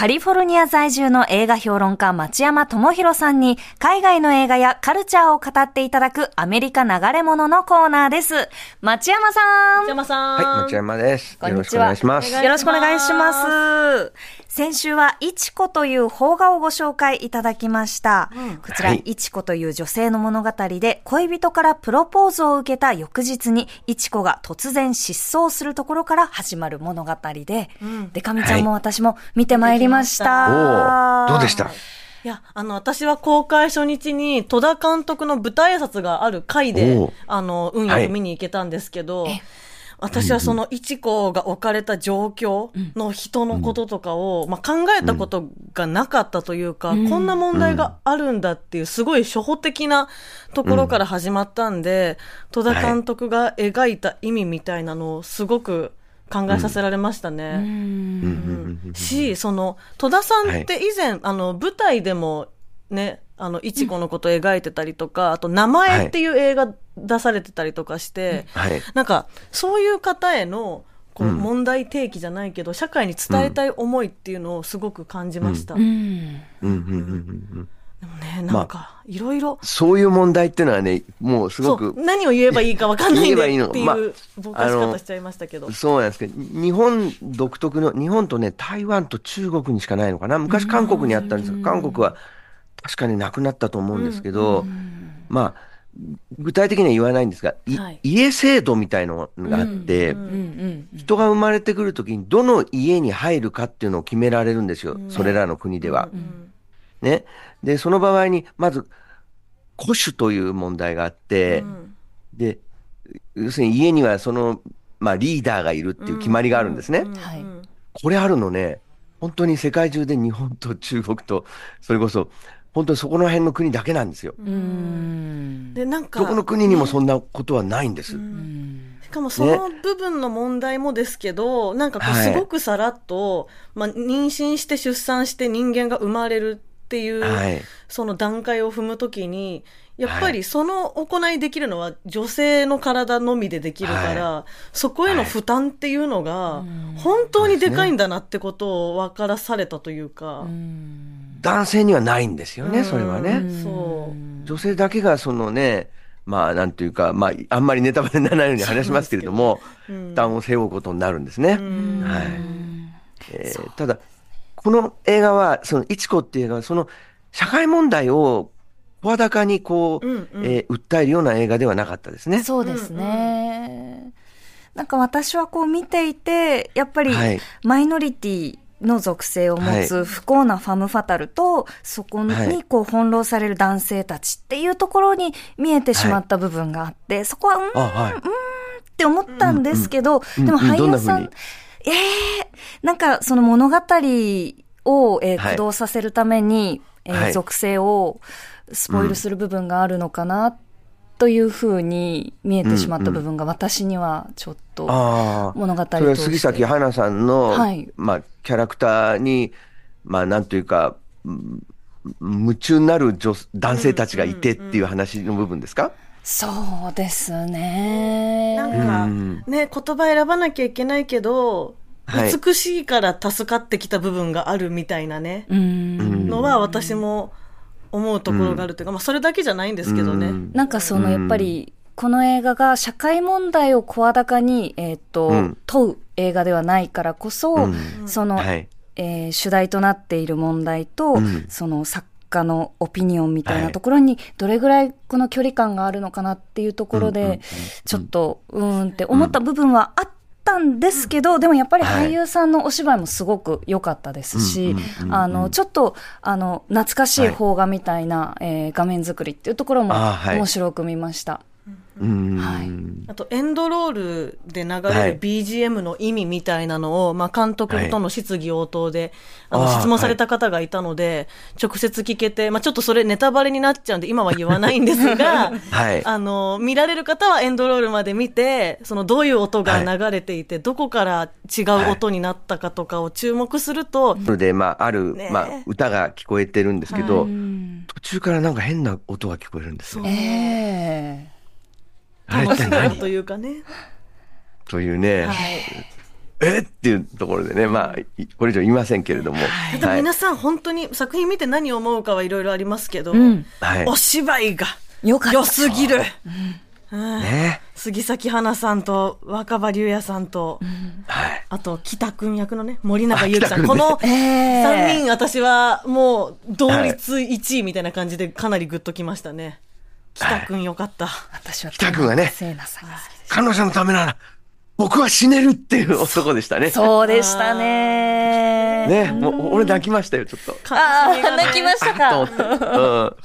カリフォルニア在住の映画評論家町山智博さんに海外の映画やカルチャーを語っていただくアメリカ流れ物のコーナーです。町山さん。町山さん。はい、町山です。こんにちはよろしくお願いします。よろしくお願いします。先週は、いちこという邦画をご紹介いただきました。こちら、はいいちこという女性の物語で、恋人からプロポーズを受けた翌日に、いちこが突然失踪するところから始まる物語で、でかみちゃんも私も見てまいりました。どうでした？いや、あの、私は公開初日に戸田監督の舞台挨拶がある回であの、運よく見に行けたんですけど、私はそのいちこが置かれた状況の人のこととかを、まあ、考えたことがなかったというか、こんな問題があるんだっていう、すごい初歩的なところから始まったんで、戸田監督が描いた意味みたいなのをすごく考えさせられましたね。し、その、戸田さんって以前、あの、舞台でもね、あの、いちこのこと描いてたりとか、あと、名前っていう映画出されてたりとかして、はい。なんか、そういう方への、こう、問題提起じゃないけど、社会に伝えたい思いっていうのをすごく感じました。でうん。うんうんうんうんもね、なんか、いろいろ、そういう問題っていうのはね、もうすごく何を言えばいいかわかんない言えばいいねっていう、のまあぼかし方しちゃいましたけど。そうなんですけど、日本独特の、日本とね、台湾と中国にしかないのかな。昔韓国にあったんですが、韓国は確かになくなったと思うんですけど、まあ、具体的には言わないんですが、いはい家制度みたいのがあって、うんうん人が生まれてくるときにどの家に入るかっていうのを決められるんですよ。それらの国では。ね。で、その場合に、まず、古種という問題があって、で、要するに家にはその、まあリーダーがいるっていう決まりがあるんですね。はい。これあるのね、本当に世界中で日本と中国と、それこそ、本当にそこの辺の国だけなんですよ。うん。で、なんか、どこの国にもそんなことはないんです。しかもその部分の問題もですけど、なんかこうはい。すごくさらっと、まあ、妊娠して出産して人間が生まれるっていう、はい。その段階を踏むときに、やっぱはりその行いできるのは女性の体のみでできるから、そこへの負担っていうのが、本当にでかいんだなってことを分からされたというか、男性にはないんですよね、それはう。ね。女性だけがそのね、まあなんていうか、まああんまりネタバレにならないように話しますけれども、負担を背負うことになるんですね。はい。えーただ、この映画は、その、いちこっていう映画は、その、社会問題を声高にこう、うんうん。えー訴えるような映画ではなかったですね。そうですね。なんか私はこう見ていて、やっぱりはい。マイノリティの属性を持つ不幸なファムファタルと、そこはい。にこう翻弄される男性たちっていうところに見えてしまった部分があって、そこは、うんあ、はい。って思ったんですけど、うんでもうんどんな俳優さん、風にええなんかその物語を、えーはい。駆動させるために、えーはい。属性をスポイルする部分があるのかな、というふうに見えてしまった部分が私にはちょっと。物語とそれは杉咲花さんの、はい。まあ、キャラクターに、まあ、なんというか、うん夢中になる女男性たちがいてっていう話の部分ですか、そうですね。なんか、うんね、言葉選ばなきゃいけないけど、はい美しいから助かってきた部分があるみたいなね、うん。のは私も思うところがあるというか、まあそれだけじゃないんですけどね。うんなんかそのやっぱり、この映画が社会問題を声高に、えっ、と、うん問う映画ではないからこそ、うんその、はい。えー主題となっている問題と、うんその作家のオピニオンみたいはない。ところにどれぐらいこの距離感があるのかなっていうところで、ちょっとうーんって思った部分はあったんですけど、でもやっぱり俳優さんのお芝居もすごく良かったですし、あの、ちょっと、あの、懐かしい邦画みたいな、えー画面作りっていうところも面白く見ました。あと、エンドロールで流はい。れる BGM の意味みたいなのを、まあ、監督との質疑応答で、あの、あー質問された方がいたので、直接聞けて、まあ、ちょっとそれネタバレになっちゃうんで、今は言わないんですが、はい。あの、見られる方はエンドロールまで見て、その、どういう音が流れていて、どこから違う音になったかとかを注目すると、それで、まあ、ある、ね。まあ、歌が聞こえてるんですけど、うん。途中からなんか変な音が聞こえるんですよ。えあれって楽しそう何というかね。というね、はい。えっ？ていうところでね、まあ、これ以上言いませんけれども。はい、でも皆さん本当に作品見て何を思うかはいろいろありますけど、はい、お芝居がよすぎる。ね、杉咲花さんと若葉龍也さんと、はい、あと北君役のね森永優希さん、ね、この3人、私はもう同率1位みたいな感じでかなりグッときましたね。北君よかった。私は北君がね、彼女のためなら僕は死ねるっていう男でしたね。そうでしたね。ね、もう俺泣きましたよ、ちょっと。ああ、泣きましたか。うん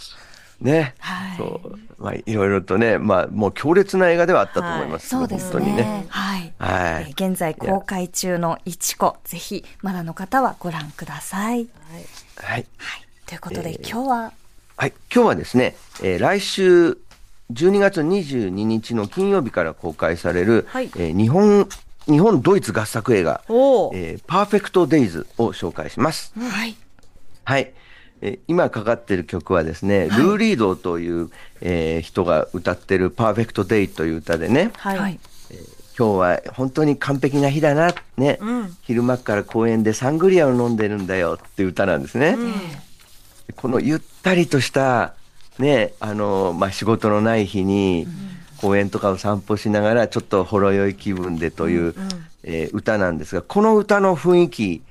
ね、はい、そうまあいろいろとね、まあもう強烈な映画ではあったと思います。はい、そうですね。ねはい。はい、現在公開中のいちこ、ぜひまだの方はご覧ください。はい。はい。ということで、えー、今日ははい、今日はですね、えー、来週12月22日の金曜日から公開される、はい、えー、日本日本ドイツ合作映画、えー、パーフェクトデイズを紹介します。はい。はい。え今かかってる曲はですね、はい、ルー・リードという、えー、人が歌ってるパーフェクトデイという歌でね、はい。えー、今日は本当に完璧な日だな、ね、うん、昼間から公園でサングリアを飲んでるんだよっていう歌なんですね。うん、このゆったりとしたね、あの、まあ、仕事のない日に、公園とかを散歩しながら、ちょっとほろ酔い気分でという、うんうん、えー、歌なんですが、この歌の雰囲気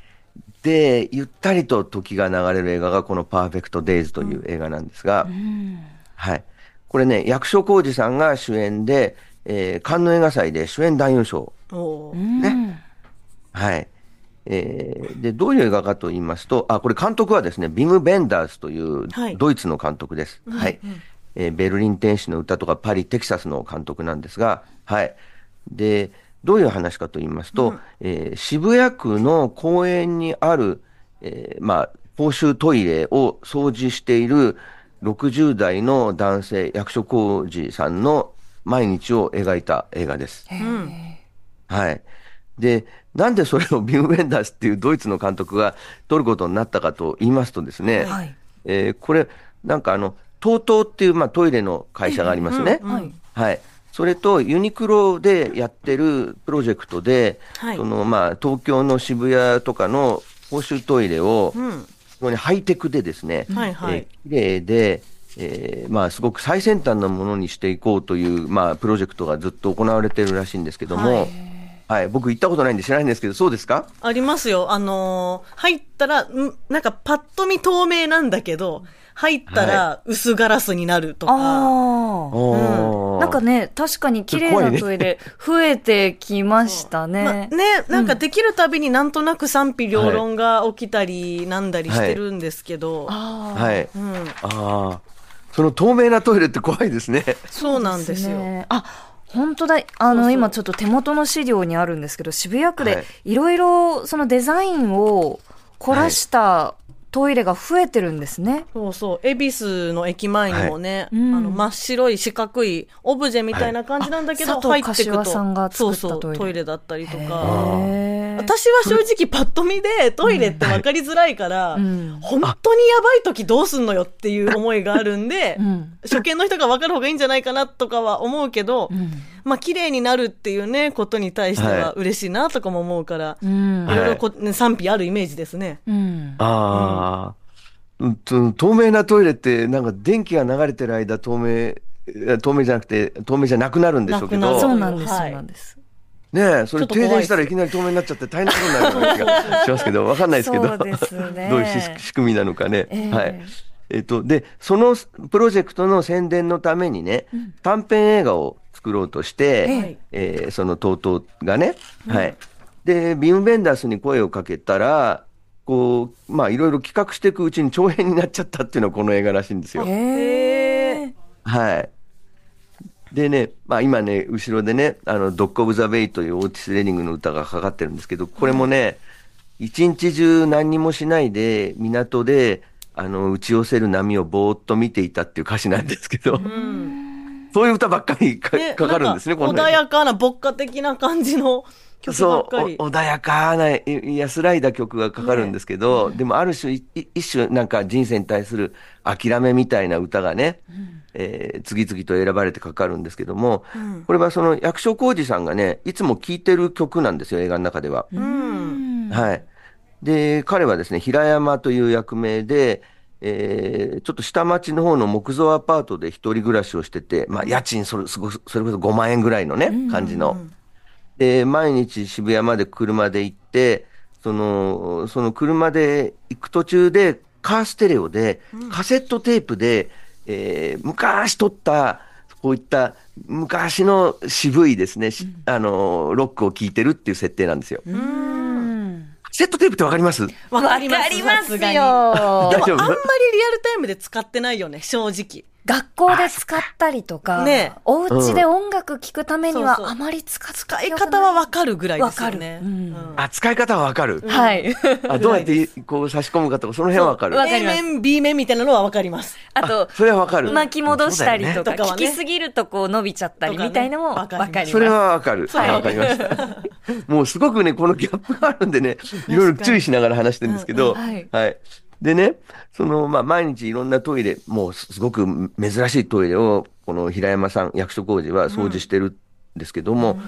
で、ゆったりと時が流れる映画が、このパーフェクトデイズという映画なんですが、うん、はい。これね、役所広司さんが主演で、えー、カンヌ映画祭で主演男優賞。ね。はい。えー、で、どういう映画かと言いますと、あ、これ監督はですね、ビム・ベンダースというドイツの監督です。はい。はい、えー、ベルリン天使の歌とかパリ、テキサスの監督なんですが、はい。で、どういう話かと言いますと、うん、えー、渋谷区の公園にある、えー、まあ、公衆トイレを掃除している60代の男性、役所広司さんの毎日を描いた映画です。はい。で、なんでそれを ビム・ベンダースっていうドイツの監督が撮ることになったかと言いますとですね、はい、えー、これ、なんかあの、TOTO っていう、まあ、トイレの会社がありますね。はい、はい。それとユニクロでやってるプロジェクトで、はい、そのまあ東京の渋谷とかの公衆トイレを、うん、こにハイテクでですね、はいはい、えー、綺麗で、えー、まあすごく最先端なものにしていこうという、まあ、プロジェクトがずっと行われてるらしいんですけども、はいはい、僕行ったことないんで知らないんですけど、そうですか？ありますよ。あのー、入ったら、んなんかパッと見透明なんだけど、入ったら薄ガラスになるとか。はい、うん、なんかね、確かに綺麗なトイレ増えてきましたね。まね、なんかできるたびになんとなく賛否両論が起きたりなんだりしてるんですけど。はい。うん、ああ。その透明なトイレって怖いですね。そうなんですよ。あ本当だ。あの、今ちょっと手元の資料にあるんですけど、渋谷区でい。ろいろそのデザインを凝らしたトイレが増えてるんですね。そうそう。恵比寿の駅前にもね、はい、あの真っ白い四角いオブジェみたいな感じなんだけど、はい、入ってくと、そうそう。トイレだったりとか。私は正直パッと見でトイレって分かりづらいから、うん、本当にやばい時どうすんのよっていう思いがあるんで、うん、初見の人が分かる方がいいんじゃないかなとかは思うけど、うん、まあ綺麗になるっていうね、ことに対しては嬉しいなとかも思うから、いろいろこ、ね、賛否あるイメージですね。ああ。あ透明なトイレって、なんか電気が流れてる間、透明、透明じゃなくて、透明じゃなくなる。んでしょうけど。そうなんです、そうなんです。ねえ、それ停電したらいきなり透明になっちゃって大変なことになるような気がしますけど、わかんないですけど、どういう仕組みなのかね。えー、はい。えっと、で、そのプロジェクトの宣伝のためにね、うん、短編映画を作ろうとして、えー、その TOTO がね、はい。で、ビームベンダースに声をかけたら、こう、まあいろいろ企画していくうちに長編になっちゃったっていうのはこの映画らしいんですよ。へはい。でね、まあ今ね、後ろでね、あの、ドッグ・オブ・ザ・ベイというオーティス・レーニングの歌がかかってるんですけど、これもね、一日中何にもしないで、港で、あの、打ち寄せる波をぼーっと見ていたっていう歌詞なんですけど、そういう歌ばっかりか,、ねかかるんですね、なんか穏やかな牧歌的な感じの曲ばっかり。そう、お穏やかな、い安らいだ曲がかかるんですけど、でもある種、い一種なんか人生に対する諦めみたいな歌がね、えー次々と選ばれてかかるんですけども、これはその役所広司さんがね、いつも聴いてる曲なんですよ、映画の中では。うん。はい。で、彼はですね、平山という役名で、えーちょっと下町の方の木造アパートで一人暮らしをしてて、まあ、家賃それ、それこそ5万円ぐらいのね、感じの。で、毎日渋谷まで車で行って、その、その車で行く途中で、カーステレオで、カセットテープで、えー昔撮った、こういった昔の渋いですね、しあの、ロックを聴いてるっていう設定なんですよ。うん。カセットテープってわかります？わかりますわかりますさすがによ。大丈夫？あんまりリアルタイムで使ってないよね、正直。学校で使ったりとか、ねお家で音楽聴くためにはあまり使った使い方はわかるぐらいですよね。わかるうんあ、使い方はわかる。はい。あどうやってこう差し込むかとか、その辺はわかる。A 面、B 面みたいなのはわかります。あと、それはわかる。巻き戻したりとか、聞きすぎるとこう伸びちゃったりみたいのもわとかります。それはわかる。それはわかりました。もうすごくね、このギャップがあるんでね、いろいろ注意しながら話してるんですけど、うんうんはいはい。でね、その、まあ、毎日いろんなトイレ、もうすごく珍しいトイレを、この平山さん、役所広司は掃除してるんですけども、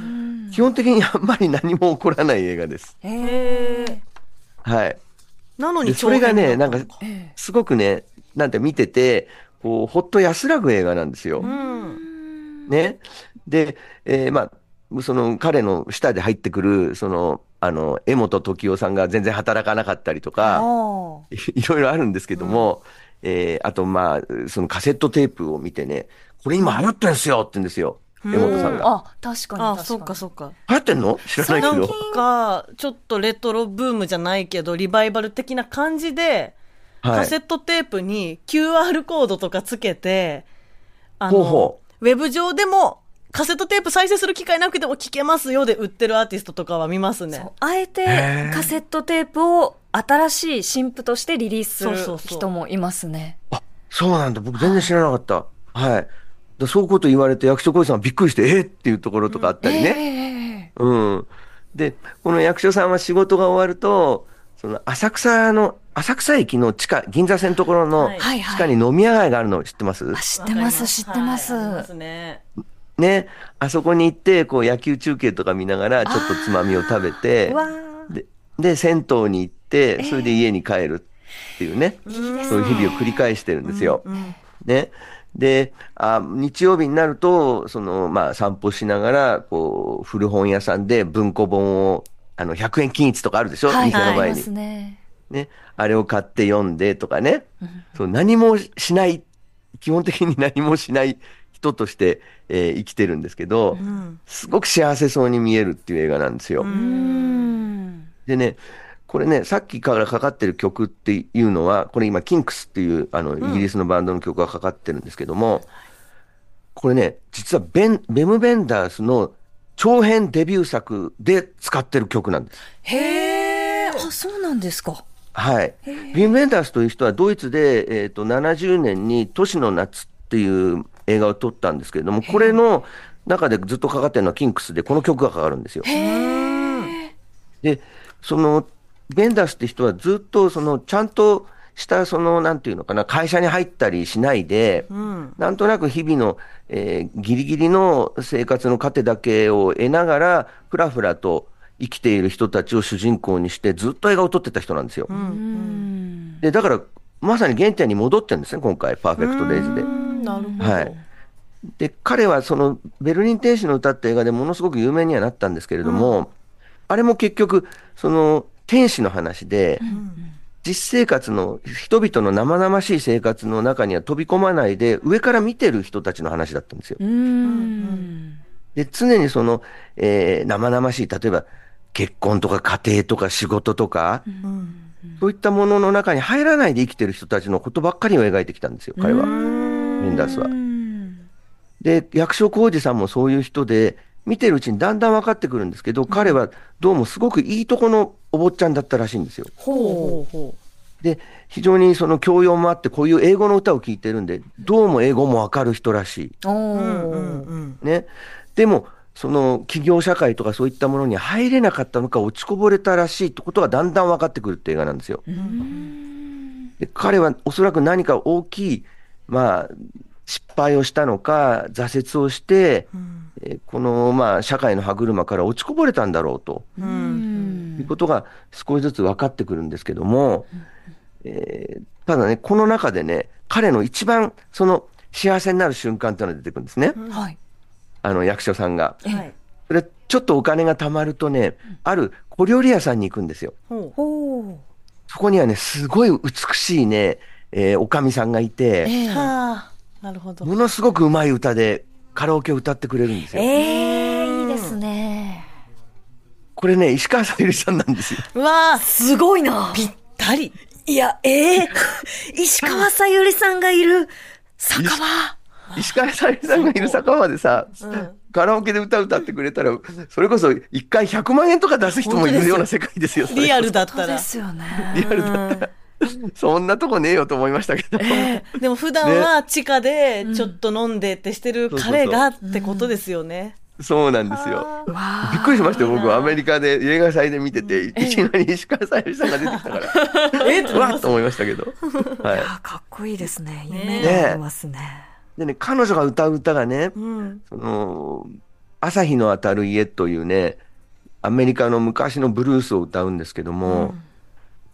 基本的にあんまり何も起こらない映画です。へーはい。なのにでそれがね、なんか、すごくね、なんて見てて、こう、ほっと安らぐ映画なんですよ。うん。ね。で、えーまあ、その彼の下で入ってくる、その、あの、江本時生さんが全然働かなかったりとか、い いろいろあるんですけども、えーあと、まあ、そのカセットテープを見てね、これ今流行ってんすよって言うんですよ。江本さんが。あ、確かに確かに。あ、そっかそっか。流行ってんの？知らないけなんど。か、ちょっとレトロブームじゃないけど、リバイバル的な感じで、はいカセ。ットテープに QR コードとかつけて、あの、ほうほウェブ上でも、カセットテープ再生する機会なくても聞けますよで売ってるアーティストとかは見ますねそう。あえてカセットテープを新しい新譜としてリリースするそうそうそう人もいますね。あ、そうなんだ。僕全然知らなかった。はい。でそういうこと言われて役所広司さんはびっくりして、えー？っていうところとかあったりね。えうん。で、この役所さんは仕事が終わると、その浅草の、浅草駅の地下、銀座線のところのはいはい地下に飲み屋街があるの知ってます、あ知ってます、知ってます。はいますね。ね。あそこに行って、こう野球中継とか見ながら、ちょっとつまみを食べてで、で、銭湯に行って、それで家に帰るっていうね、いいですそういう日々を繰り返してるんですよ。ね。で、あ日曜日になると、その、まあ、散歩しながら、こう、古本屋さんで文庫本を、あの、100円均一とかあるでしょ、はい、店の前に。ね。ね。あれを買って読んでとかね。そう何もしない、基本的に何もしない人として、えー生きてるんですけど、うん。すごく幸せそうに見えるっていう映画なんですよ。うーん。でね、これね、さっきからかかってる曲っていうのは、これ今、キンクスっていう、あの、イギリスのバンドの曲がかかってるんですけども、これね、実はベン、ベム・ベンダースの長編デビュー作で使ってる曲なんです。へえ。あ、そうなんですか。はい。ビン・ベンダースという人はドイツで、えっ、と、70年に都市の夏っていう映画を撮ったんですけれども、これの中でずっとかかってるのはキンクスで、この曲がかかるんですよ。で、その、ベンダースって人はずっと、その、ちゃんとした、その、なんていうのかな、会社に入ったりしないで、うん。なんとなく日々の、えーギリギリの生活の糧だけを得ながら、ふらふらと生きている人たちを主人公にして、ずっと映画を撮ってた人なんですよ。うーん。で、だから、まさに原点に戻ってるんですね、今回、パーフェクトデイズでう。んなるほど。はい。で、彼はその、ベルリン天使の歌って映画でものすごく有名にはなったんですけれども、あれも結局、その、天使の話で、実生活の、人々の生々しい生活の中には飛び込まないで、上から見てる人たちの話だったんですよ。で、常にその、えー生々しい、例えば、結婚とか家庭とか仕事とか、そういったものの中に入らないで生きてる人たちのことばっかりを描いてきたんですよ、彼は。メンダースはう。んで、役所広司さんもそういう人で、見てるうちにだんだん分かってくるんですけど、彼はどうもすごくいいとこのお坊ちゃんだったらしいんですよ。ほうほうほで、非常にその教養もあって、こういう英語の歌を聴いてるんで、どうも英語もわかる人らしい。ね。でも、その企業社会とかそういったものに入れなかったのか落ちこぼれたらしいってことがだんだん分かってくるって映画なんですよ。で彼はおそらく何か大きい、まあ、失敗をしたのか、挫折をして、えーこの、まあ、社会の歯車から落ちこぼれたんだろうとうんいうことが少しずつ分かってくるんですけども、えーただね、この中でね、彼の一番その幸せになる瞬間っていうのが出てくるんですね。はい。あの役所さんが。はい。それちょっとお金が貯まるとね、ある小料理屋さんに行くんですよ。そこにはね、すごい美しいね、えーおかみさんがいて、ええはあ、なるほど。ものすごくうまい歌でカラオケを歌ってくれるんですよ。ええいいですね。これね、石川さゆりさんなんですよ。うわあ、すごいな。ぴったり。いや、ええ 石川さゆりさんがいる酒場。石川さゆりさんがいる酒場でさ、うんカラオケで歌歌ってくれたら、それこそ一回100万円とか出す人もいるような世界ですよ。リアルだったら。そうですよね。リアルだったら。そんなとこねえよと思いましたけど。でも普段は地下でちょっと飲んでってしてる彼がってことですよね。そうなんですよ。びっくりしましたよ、僕はアメリカで映画祭で見てて、いきなり石川さゆりさんが出てきたから、えっうわっと思いましたけど。はあかっこいいですね。ね夢がありますね。い。でね、彼女が歌う歌がね、うん。その、朝日の当たる家というね、アメリカの昔のブルースを歌うんですけども、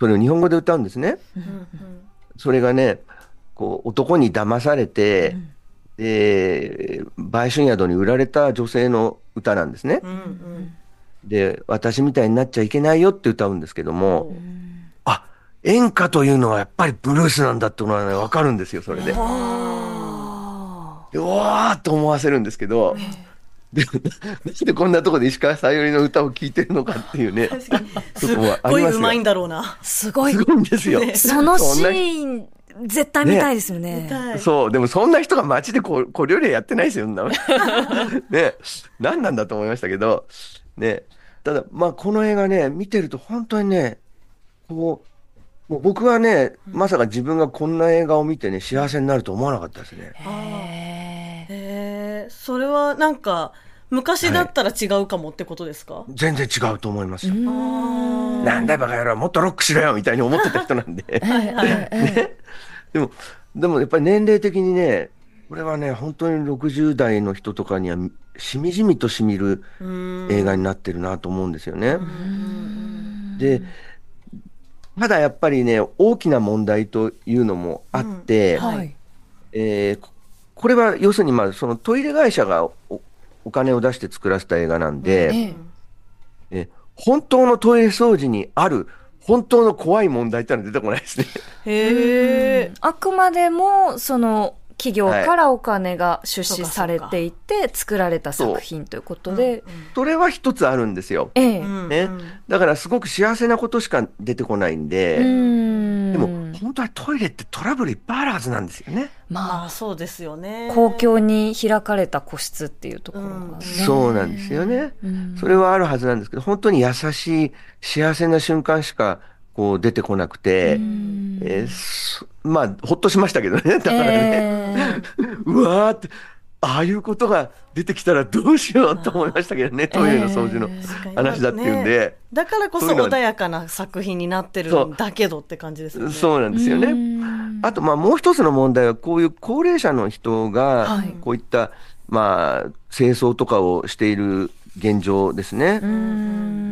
それを日本語で歌うんですね。それがね、こう、男に騙されて、で、売春宿に売られた女性の歌なんですね。うんうん。で、私みたいになっちゃいけないよって歌うんですけども、あ、演歌というのはやっぱりブルースなんだってのはね、わかるんですよ、それで。で、わーっと思わせるんですけど、で、なんでこんなとこで石川さゆりの歌を聴いてるのかっていうね、そすごい。うまいんだろうな。ーすごい。す。ごいんですよ。そのシーン、絶対見たいですよね。はい。そう、でもそんな人が街でこ小料理屋やってないですよ、そんな。の ね、何なんだと思いましたけど、ね、ただ、まあ、この映画ね、見てると本当にね、こう、もう僕はね、まさか自分がこんな映画を見てね、幸せになると思わなかったですね。へーそれはなんか、昔だったら違うかもってことですか、全然違うと思いますよ。うんなんだよバカ野郎、もっとロックしろよみたいに思ってた人なんで。ね、でも、でもやっぱり年齢的にね、これはね、本当に60代の人とかにはしみじみとしみるうん映画になってるなと思うんですよね。で、ただやっぱりね、大きな問題というのもあって、はい。えーここれは要するにまあそのトイレ会社がおお金を出して作らせた映画なんで、えええ本当のトイレ掃除にある本当の怖い問題ってのは出てこないですね。へえ。あくまでも、その、企業からお金が出資されていて、作られた作品ということで、それは一つあるんですよ。ええ。うんね。だからすごく幸せなことしか出てこないんで、うんでも本当はトイレってトラブルいっぱいあるはずなんですよね。まあ、まあそうですよね。公共に開かれた個室っていうところがね。そうなんですよね。うんそれはあるはずなんですけど、本当に優しい幸せな瞬間しかこう出てこなくて、うんえーそまあ、ほっとしましたけどね。だからね、え うわーって、ああいうことが出てきたらどうしようと思いましたけどね、トイレの掃除の話だっていうんで、だからこそ穏やかな作品になってるんだけどって感じですよね。そうなんですよね。ねあと、まあ、もう一つの問題は、こういう高齢者の人がはい、こういった、まあ、清掃とかをしている現状ですね。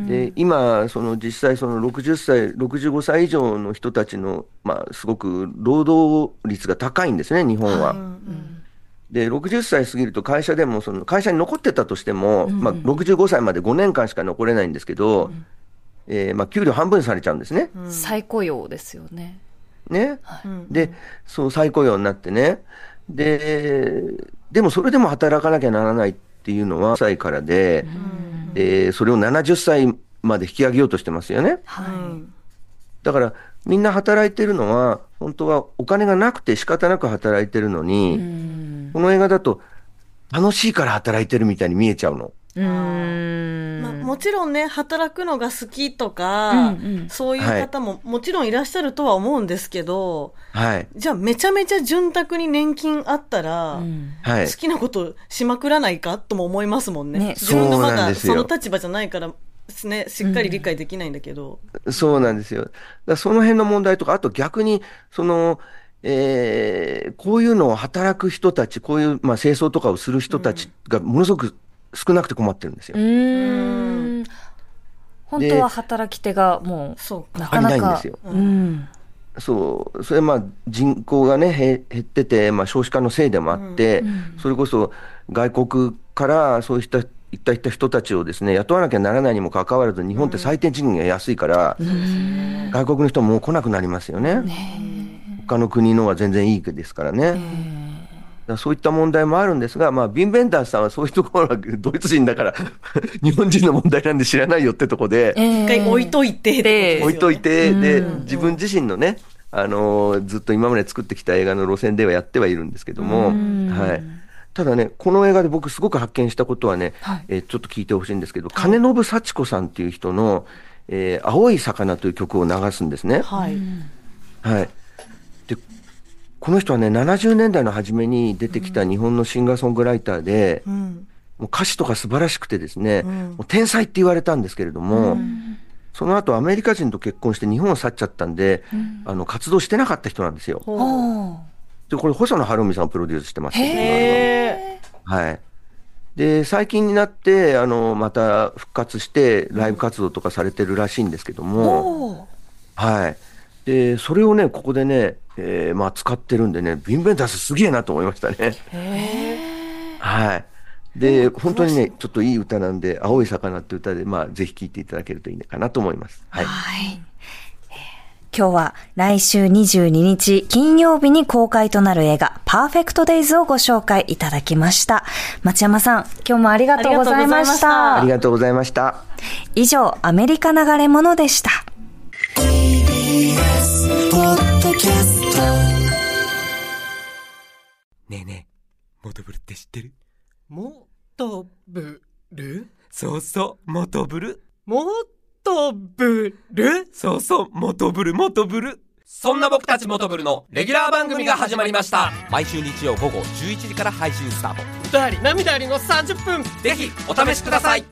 で、今、その実際、その60歳、65歳以上の人たちの、まあ、すごく労働率が高いんですね、日本は。で、60歳過ぎると会社でも、その会社に残ってたとしても、まあ、65歳まで5年間しか残れないんですけど、えーまあ、給料半分されちゃうんですね。再雇用ですよね。ね。うんで、そう再雇用になってね。で、でもそれでも働かなきゃならないっていうのは歳からで、で、それを70歳まで引き上げようとしてますよね。はだから、みんな働いてるのは、本当はお金がなくて仕方なく働いてるのに。この映画だと、楽しいから働いてるみたいに見えちゃうの。うんまあ、もちろんね、働くのが好きとか、うんうんそういう方ももちろんいらっしゃるとは思うんですけど、はい。じゃあめちゃめちゃ潤沢に年金あったら、うんはい好。きなことしまくらないかとも思いますもんね。ね自分がまだその立場じゃないから、ね、しっかり理解できないんだけど。そうなんですよ。だその辺の問題とか、あと逆に、その、えーこういうのを働く人たち、こういう、まあ、清掃とかをする人たちがものすごく少なくて困ってるんですよ。うーん。本当は働き手がもそうう、なか。かな足りないんかですよ。うん。そう、それまあ人口がね、へ減ってて、まあ少子化のせいでもあって、それこそ外国からそうした、いったいった人たちをですね、雇わなきゃならないにもかかわらず、日本って最低賃金が安いから、外国の人ももう来なくなりますよね。他の国のは全然いいですからね。だからそういった問題もあるんですが、まあ、ビン・ベンダースさんはそういうところは ドイツ人だから、日本人の問題なんで知らないよってとこで、一回置いといて、で置いといて、で、うん。自分自身のね、あのーずっと今まで作ってきた映画の路線ではやってはいるんですけども、うん。はい。ただね、この映画で僕すごく発見したことはね、はいえーちょっと聞いてほしいんですけど、金信幸子さんっていう人の、えー青い魚という曲を流すんですね。はい。はい。で、この人はね、70年代の初めに出てきた日本のシンガーソングライターで、うん。もう歌詞とか素晴らしくてですね、んもう天才って言われたんですけれども、その後アメリカ人と結婚して日本を去っちゃったんで、あの、活動してなかった人なんですよ。で、これ、細野晴臣さんをプロデュースしてますけど、へはい。で、最近になって、あの、また復活して、ライブ活動とかされてるらしいんですけども、はい。で、それをね、ここでね、えーまあ、使ってるんでね、ビンベンダースすげえなと思いましたね。はい。で、本当にね、ちょっといい歌なんで、青い魚って歌で、まあ、ぜひ聴いていただけるといいかなと思います。はい。はい。今日は来週22日金曜日に公開となる映画パーフェクトデイズをご紹介いただきました。町山さん、今日もありがとうございましありがとうございましたありがとうございました。以上、アメリカ流れ物でした。ねえねえ、モトブルって知ってる？もとぶるそうそう、モトブル。もとぶるそうそう、モトブル、モトブル。そんな僕たちモトブルのレギュラー番組が始まりました。毎週日曜午後11時から配信スタート。歌あり涙ありの30分ぜひ、お試しください。